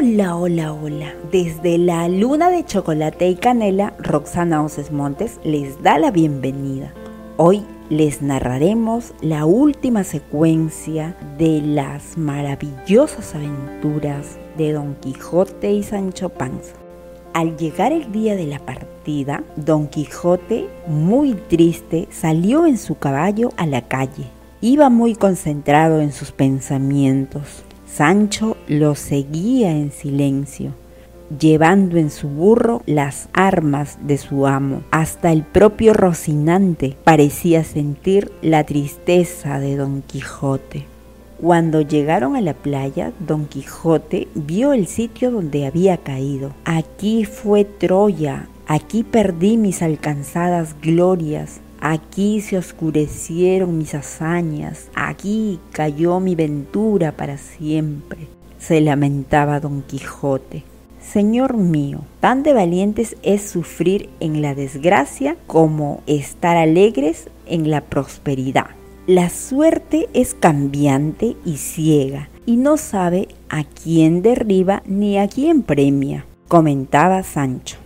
Hola, hola, hola. Desde la luna de chocolate y canela, Roxana Oces Montes les da la bienvenida. Hoy les narraremos la última secuencia de las maravillosas aventuras de Don Quijote y Sancho Panza. Al llegar el día de la partida, Don Quijote, muy triste, salió en su caballo a la calle. Iba muy concentrado en sus pensamientos. Sancho lo seguía en silencio, llevando en su burro las armas de su amo. Hasta el propio Rocinante parecía sentir la tristeza de Don Quijote. Cuando llegaron a la playa, Don Quijote vio el sitio donde había caído. Aquí fue Troya, aquí perdí mis alcanzadas glorias, Aquí se oscurecieron mis hazañas, aquí cayó mi ventura para siempre, se lamentaba don Quijote. Señor mío, tan de valientes es sufrir en la desgracia como estar alegres en la prosperidad. La suerte es cambiante y ciega, y no sabe a quién derriba ni a quién premia, comentaba Sancho.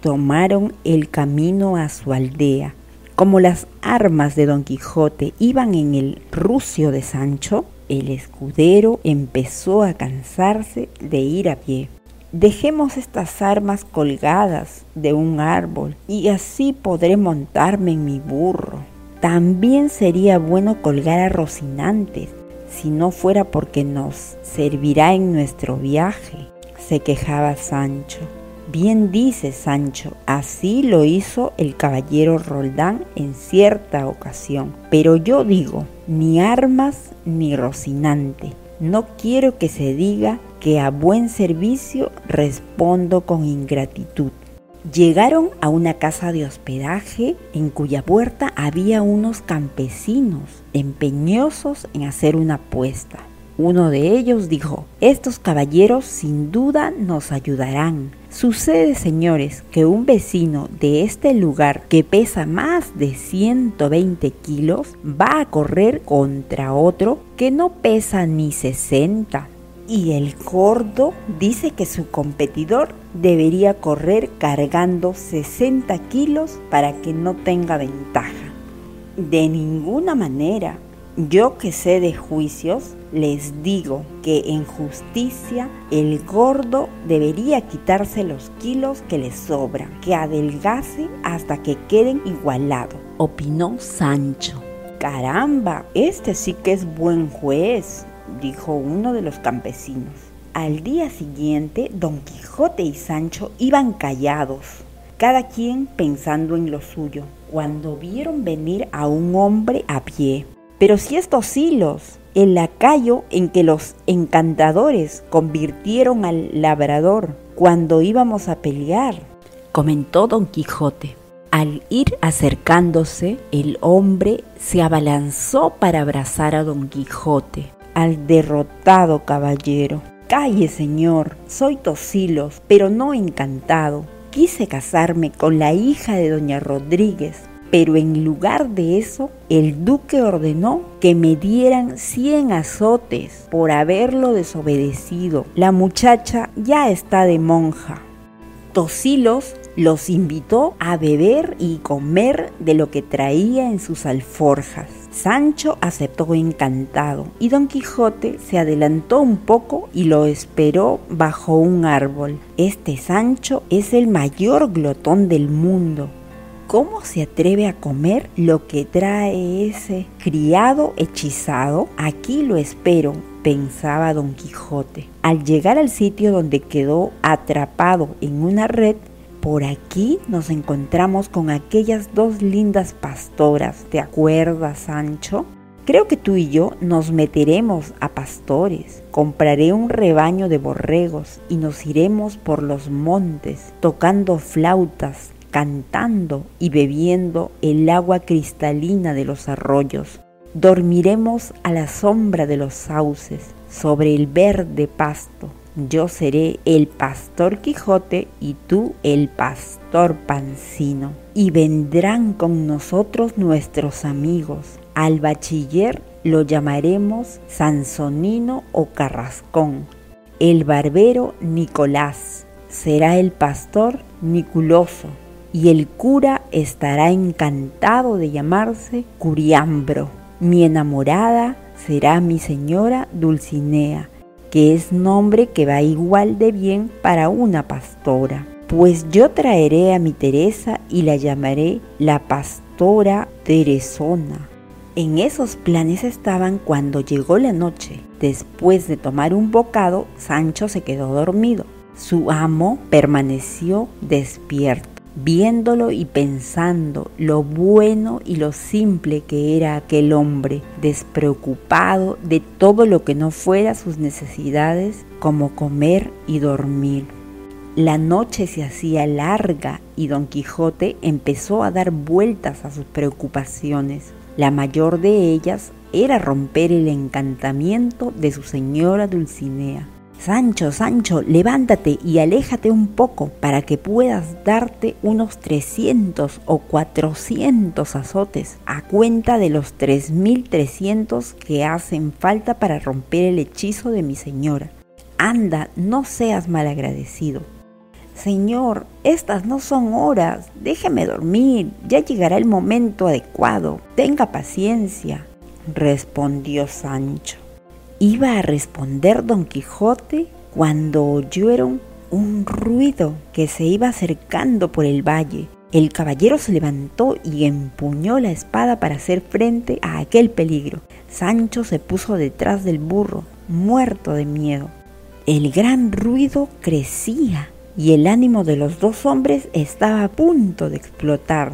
Tomaron el camino a su aldea, como las armas de Don Quijote iban en el rucio de Sancho, el escudero empezó a cansarse de ir a pie. Dejemos estas armas colgadas de un árbol y así podré montarme en mi burro. También sería bueno colgar a Rocinantes, si no fuera porque nos servirá en nuestro viaje, se quejaba Sancho. Bien dice Sancho, así lo hizo el caballero Roldán en cierta ocasión. Pero yo digo, ni armas ni Rocinante. No quiero que se diga que a buen servicio respondo con ingratitud. Llegaron a una casa de hospedaje en cuya puerta había unos campesinos empeñosos en hacer una apuesta. Uno de ellos dijo, estos caballeros sin duda nos ayudarán. Sucede, señores, que un vecino de este lugar que pesa más de 120 kilos va a correr contra otro que no pesa ni 60. Y el gordo dice que su competidor debería correr cargando 60 kilos para que no tenga ventaja. De ninguna manera, yo que sé de juicios, les digo que en justicia el gordo debería quitarse los kilos que le sobran, que adelgase hasta que queden igualados, opinó Sancho. Caramba, este sí que es buen juez, dijo uno de los campesinos. Al día siguiente, Don Quijote y Sancho iban callados, cada quien pensando en lo suyo, cuando vieron venir a un hombre a pie. Pero si estos hilos, el lacayo en que los encantadores convirtieron al labrador cuando íbamos a pelear, comentó don Quijote. Al ir acercándose, el hombre se abalanzó para abrazar a don Quijote, al derrotado caballero. Calle, señor, soy Tosilos, pero no encantado. Quise casarme con la hija de doña Rodríguez, pero en lugar de eso, el duque ordenó que me dieran 100 azotes por haberlo desobedecido. La muchacha ya está de monja. Tosilos los invitó a beber y comer de lo que traía en sus alforjas. Sancho aceptó encantado y Don Quijote se adelantó un poco y lo esperó bajo un árbol. Este Sancho es el mayor glotón del mundo ¿Cómo se atreve a comer lo que trae ese criado hechizado? Aquí lo espero, pensaba don Quijote. Al llegar al sitio donde quedó atrapado en una red, por aquí nos encontramos con aquellas dos lindas pastoras. ¿Te acuerdas, Sancho? Creo que tú y yo nos meteremos a pastores. Compraré un rebaño de borregos y nos iremos por los montes tocando flautas, cantando y bebiendo el agua cristalina de los arroyos. Dormiremos a la sombra de los sauces, sobre el verde pasto. Yo seré el pastor Quijote y tú el pastor Pancino. Y vendrán con nosotros nuestros amigos. Al bachiller lo llamaremos Sansonino o Carrascón el barbero Nicolás, será el pastor Niculoso, y el cura estará encantado de llamarse Curiambro. Mi enamorada será mi señora Dulcinea, que es nombre que va igual de bien para una pastora. Pues yo traeré a mi Teresa y la llamaré la pastora Teresona. En esos planes estaban cuando llegó la noche. Después de tomar un bocado, Sancho se quedó dormido. Su amo permaneció despierto viéndolo y pensando lo bueno y lo simple que era aquel hombre, despreocupado de todo lo que no fuera sus necesidades, como comer y dormir. La noche se hacía larga y don Quijote empezó a dar vueltas a sus preocupaciones. La mayor de ellas era romper el encantamiento de su señora Dulcinea. Sancho, Sancho, levántate y aléjate un poco para que puedas darte unos 300 o 400 azotes a cuenta de los 3300 que hacen falta para romper el hechizo de mi señora. Anda, no seas malagradecido. Señor, estas no son horas, déjeme dormir, ya llegará el momento adecuado, tenga paciencia, respondió Sancho. Iba a responder don Quijote cuando oyeron un ruido que se iba acercando por el valle. El caballero se levantó y empuñó la espada para hacer frente a aquel peligro. Sancho se puso detrás del burro, muerto de miedo. El gran ruido crecía y el ánimo de los dos hombres estaba a punto de explotar.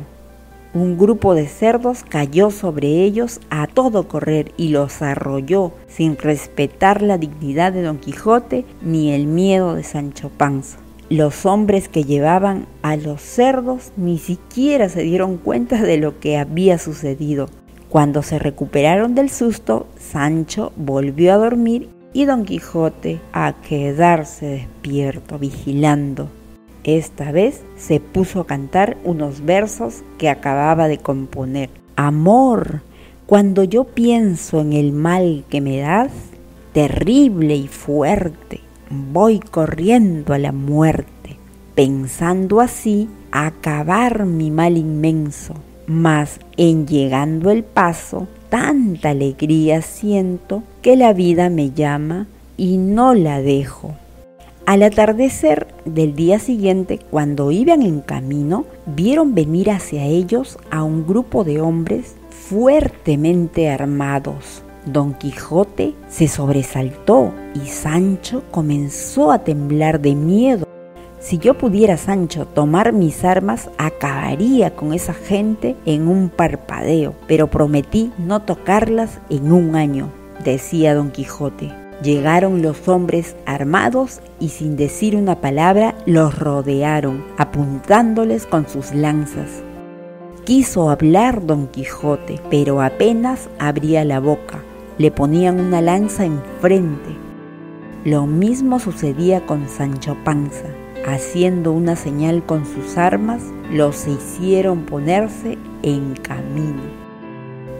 Un grupo de cerdos cayó sobre ellos a todo correr y los arrolló sin respetar la dignidad de Don Quijote ni el miedo de Sancho Panza. Los hombres que llevaban a los cerdos ni siquiera se dieron cuenta de lo que había sucedido. Cuando se recuperaron del susto, Sancho volvió a dormir y Don Quijote a quedarse despierto, vigilando. Esta vez se puso a cantar unos versos que acababa de componer. Amor, cuando yo pienso en el mal que me das, terrible y fuerte, voy corriendo a la muerte, pensando así acabar mi mal inmenso. Mas en llegando el paso, tanta alegría siento que la vida me llama y no la dejo. Al atardecer del día siguiente, cuando iban en camino, vieron venir hacia ellos a un grupo de hombres fuertemente armados. Don Quijote se sobresaltó y Sancho comenzó a temblar de miedo. Si yo pudiera, Sancho, tomar mis armas, acabaría con esa gente en un parpadeo, pero prometí no tocarlas en un año, decía Don Quijote. Llegaron los hombres armados y sin decir una palabra los rodearon, apuntándoles con sus lanzas. Quiso hablar don Quijote, pero apenas abría la boca. Le ponían una lanza enfrente. Lo mismo sucedía con Sancho Panza. Haciendo una señal con sus armas, los hicieron ponerse en camino.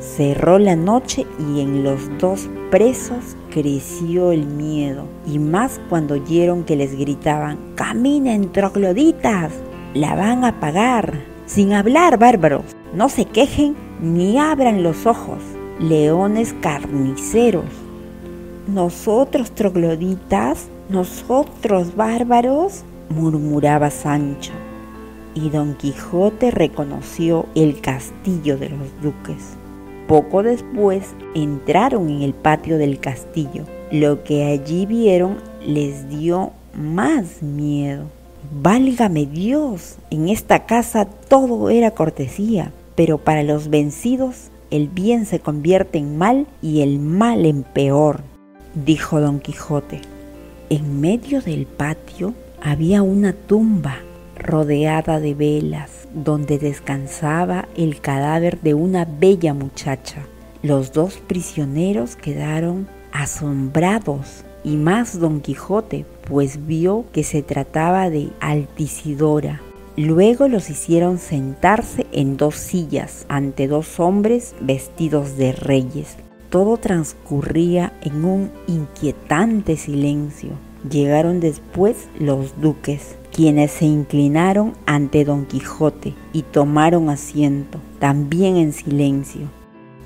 Cerró la noche y en los dos presos creció el miedo, y más cuando oyeron que les gritaban, caminen trogloditas, la van a pagar, sin hablar bárbaros, no se quejen ni abran los ojos, leones carniceros. Nosotros trogloditas, nosotros bárbaros, murmuraba Sancho. Y don Quijote reconoció el castillo de los duques. Poco después entraron en el patio del castillo. Lo que allí vieron les dio más miedo. Válgame Dios, en esta casa todo era cortesía, pero para los vencidos el bien se convierte en mal y el mal en peor, dijo don Quijote. En medio del patio había una tumba rodeada de velas, donde descansaba el cadáver de una bella muchacha. Los dos prisioneros quedaron asombrados y más don Quijote, pues vio que se trataba de Altisidora. Luego los hicieron sentarse en dos sillas ante dos hombres vestidos de reyes. Todo transcurría en un inquietante silencio. Llegaron después los duques, quienes se inclinaron ante Don Quijote y tomaron asiento, también en silencio.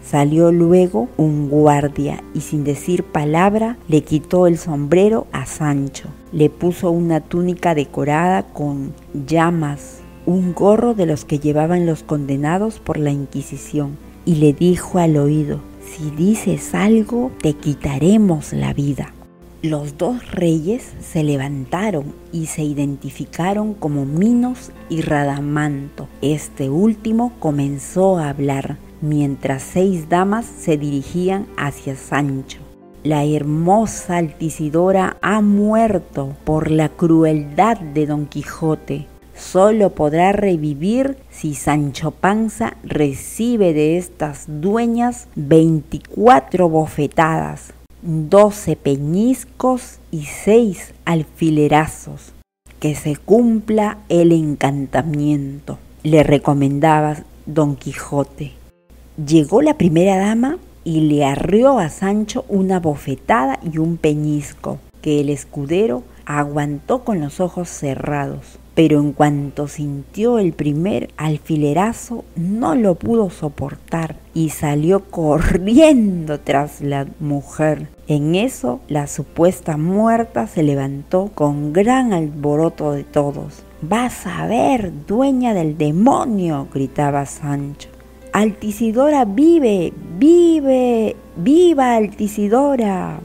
Salió luego un guardia y sin decir palabra le quitó el sombrero a Sancho, le puso una túnica decorada con llamas, un gorro de los que llevaban los condenados por la Inquisición y le dijo al oído, si dices algo te quitaremos la vida. Los dos reyes se levantaron y se identificaron como Minos y Radamanto. Este último comenzó a hablar mientras seis damas se dirigían hacia Sancho. La hermosa Altisidora ha muerto por la crueldad de Don Quijote. Solo podrá revivir si Sancho Panza recibe de estas dueñas 24 bofetadas, 12 peñiscos y 6 alfilerazos. Que se cumpla el encantamiento, le recomendaba Don Quijote. Llegó la primera dama y le arrió a Sancho una bofetada y un peñisco, que el escudero aguantó con los ojos cerrados. Pero en cuanto sintió el primer alfilerazo, no lo pudo soportar y salió corriendo tras la mujer. En eso, la supuesta muerta se levantó con gran alboroto de todos. Vas a ver, dueña del demonio, gritaba Sancho. Altisidora vive, vive, viva Altisidora,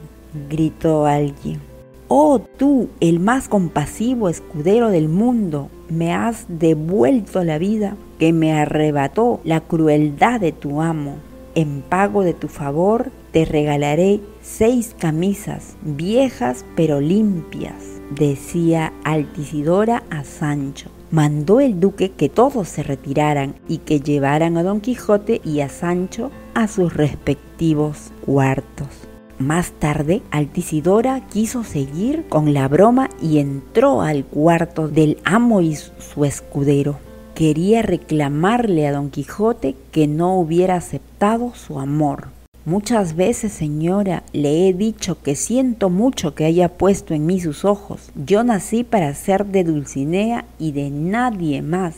gritó alguien. Oh tú, el más compasivo escudero del mundo, me has devuelto la vida que me arrebató la crueldad de tu amo. En pago de tu favor te regalaré seis camisas, viejas pero limpias, decía Altisidora a Sancho mandó el duque que todos se retiraran y que llevaran a Don Quijote y a Sancho a sus respectivos cuartos. Más tarde, Altisidora quiso seguir con la broma y entró al cuarto del amo y su escudero. Quería reclamarle a Don Quijote que no hubiera aceptado su amor, Muchas veces, señora, le he dicho que siento mucho que haya puesto en mí sus ojos. Yo nací para ser de Dulcinea y de nadie más.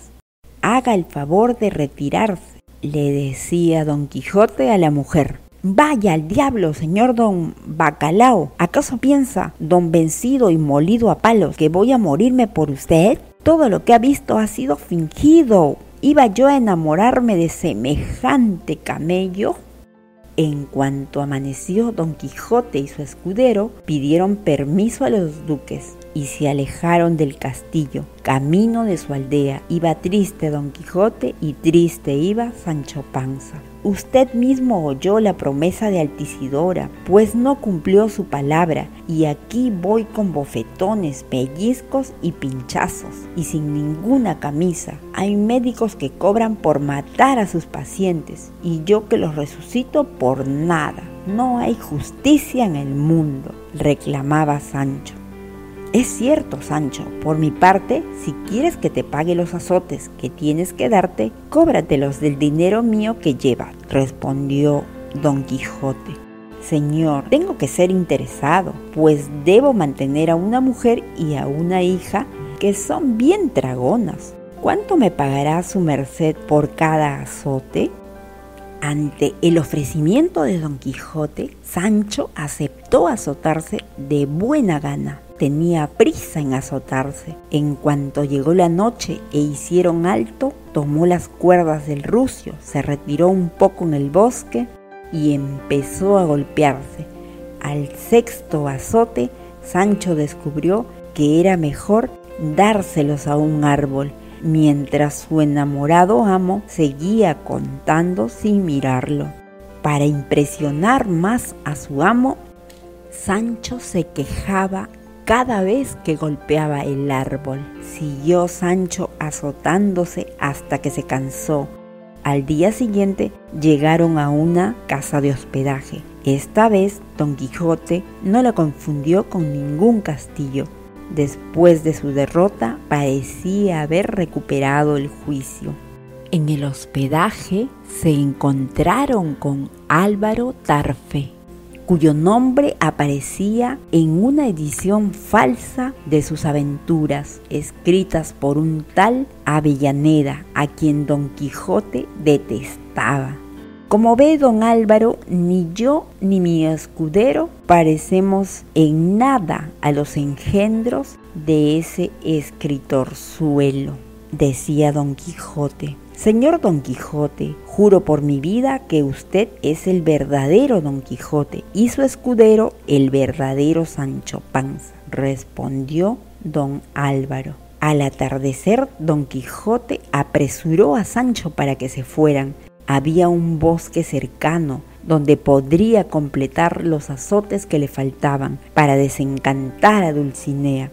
Haga el favor de retirarse, le decía don Quijote a la mujer. Vaya al diablo, señor don Bacalao. ¿Acaso piensa, don vencido y molido a palos, que voy a morirme por usted? Todo lo que ha visto ha sido fingido. ¿Iba yo a enamorarme de semejante camello? En cuanto amaneció, don Quijote y su escudero pidieron permiso a los duques y se alejaron del castillo. Camino de su aldea iba triste don Quijote y triste iba Sancho Panza. Usted mismo oyó la promesa de Altisidora, pues no cumplió su palabra, y aquí voy con bofetones, pellizcos y pinchazos, y sin ninguna camisa. Hay médicos que cobran por matar a sus pacientes, y yo que los resucito por nada. No hay justicia en el mundo, reclamaba Sancho. Es cierto, Sancho, por mi parte, si quieres que te pague los azotes que tienes que darte, cóbratelos del dinero mío que llevas, respondió don Quijote. Señor, tengo que ser interesado, pues debo mantener a una mujer y a una hija que son bien dragonas. ¿Cuánto me pagará su merced por cada azote? Ante el ofrecimiento de don Quijote, Sancho aceptó azotarse de buena gana tenía prisa en azotarse. En cuanto llegó la noche e hicieron alto, tomó las cuerdas del rucio, se retiró un poco en el bosque y empezó a golpearse. Al sexto azote, Sancho descubrió que era mejor dárselos a un árbol, mientras su enamorado amo seguía contando sin mirarlo. Para impresionar más a su amo, Sancho se quejaba cada vez que golpeaba el árbol. Siguió Sancho azotándose hasta que se cansó. Al día siguiente llegaron a una casa de hospedaje. Esta vez Don Quijote no lo confundió con ningún castillo. Después de su derrota parecía haber recuperado el juicio. En el hospedaje se encontraron con Álvaro Tarfe, cuyo nombre aparecía en una edición falsa de sus aventuras, escritas por un tal Avellaneda, a quien Don Quijote detestaba. Como ve don Álvaro, ni yo ni mi escudero parecemos en nada a los engendros de ese escritorzuelo, decía don Quijote. Señor Don Quijote, juro por mi vida que usted es el verdadero Don Quijote y su escudero el verdadero Sancho Panza, respondió don Álvaro. Al atardecer, Don Quijote apresuró a Sancho para que se fueran. Había un bosque cercano donde podría completar los azotes que le faltaban para desencantar a Dulcinea.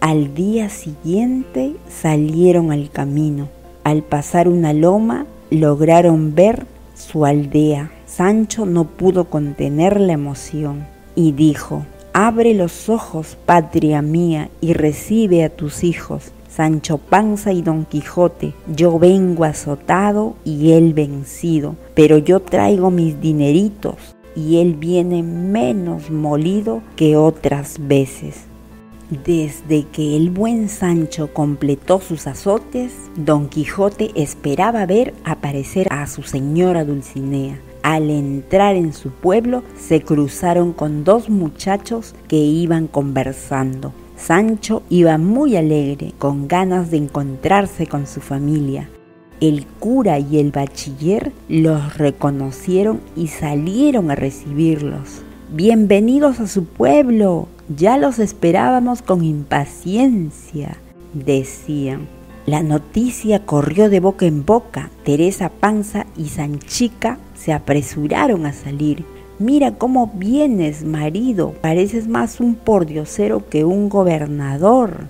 Al día siguiente salieron al camino. Al pasar una loma lograron ver su aldea. Sancho no pudo contener la emoción y dijo, Abre los ojos, patria mía, y recibe a tus hijos. Sancho Panza y Don Quijote, yo vengo azotado y él vencido, pero yo traigo mis dineritos y él viene menos molido que otras veces. Desde que el buen Sancho completó sus azotes, Don Quijote esperaba ver aparecer a su señora Dulcinea. Al entrar en su pueblo, se cruzaron con dos muchachos que iban conversando. Sancho iba muy alegre, con ganas de encontrarse con su familia. El cura y el bachiller los reconocieron y salieron a recibirlos. Bienvenidos a su pueblo, ya los esperábamos con impaciencia, decían. La noticia corrió de boca en boca. Teresa Panza y Sanchica se apresuraron a salir. Mira cómo vienes, marido. Pareces más un pordiosero que un gobernador.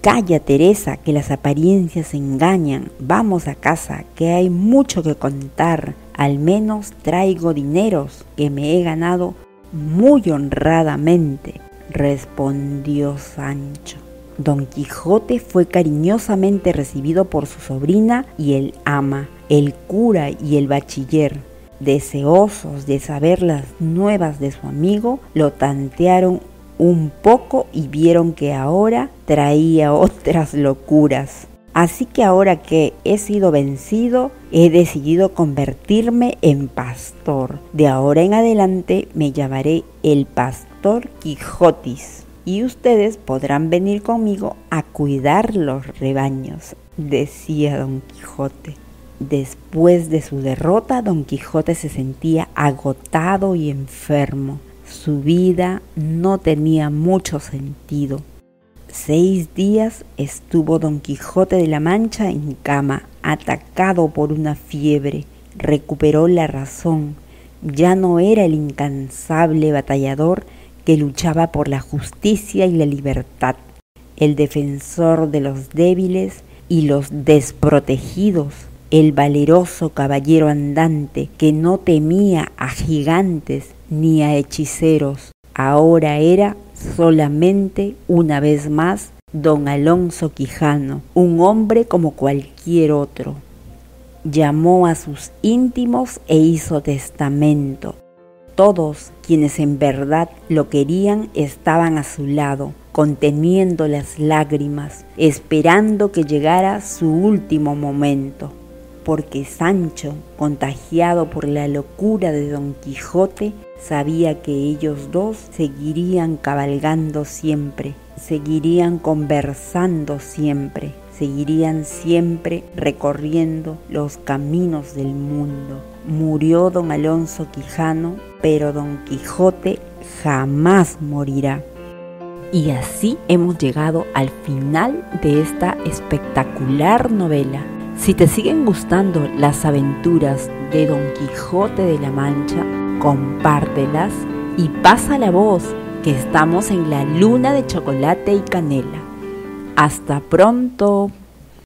Calla, Teresa, que las apariencias engañan. Vamos a casa, que hay mucho que contar. Al menos traigo dineros que me he ganado muy honradamente respondió Sancho. Don Quijote fue cariñosamente recibido por su sobrina y el ama, el cura y el bachiller. Deseosos de saber las nuevas de su amigo, lo tantearon un poco y vieron que ahora traía otras locuras. Así que ahora que he sido vencido, he decidido convertirme en pastor. De ahora en adelante me llamaré el pastor Quijotis. Y ustedes podrán venir conmigo a cuidar los rebaños, decía don Quijote. Después de su derrota, don Quijote se sentía agotado y enfermo. Su vida no tenía mucho sentido. Seis días estuvo don Quijote de la Mancha en cama, atacado por una fiebre. Recuperó la razón. Ya no era el incansable batallador que luchaba por la justicia y la libertad, el defensor de los débiles y los desprotegidos, el valeroso caballero andante que no temía a gigantes ni a hechiceros. Ahora era solamente una vez más don Alonso Quijano, un hombre como cualquier otro. Llamó a sus íntimos e hizo testamento. Todos quienes en verdad lo querían estaban a su lado, conteniendo las lágrimas, esperando que llegara su último momento porque Sancho, contagiado por la locura de Don Quijote, sabía que ellos dos seguirían cabalgando siempre, seguirían conversando siempre, seguirían siempre recorriendo los caminos del mundo. Murió don Alonso Quijano, pero don Quijote jamás morirá. Y así hemos llegado al final de esta espectacular novela si te siguen gustando las aventuras de Don Quijote de la Mancha, compártelas y pasa la voz que estamos en la luna de chocolate y canela. Hasta pronto.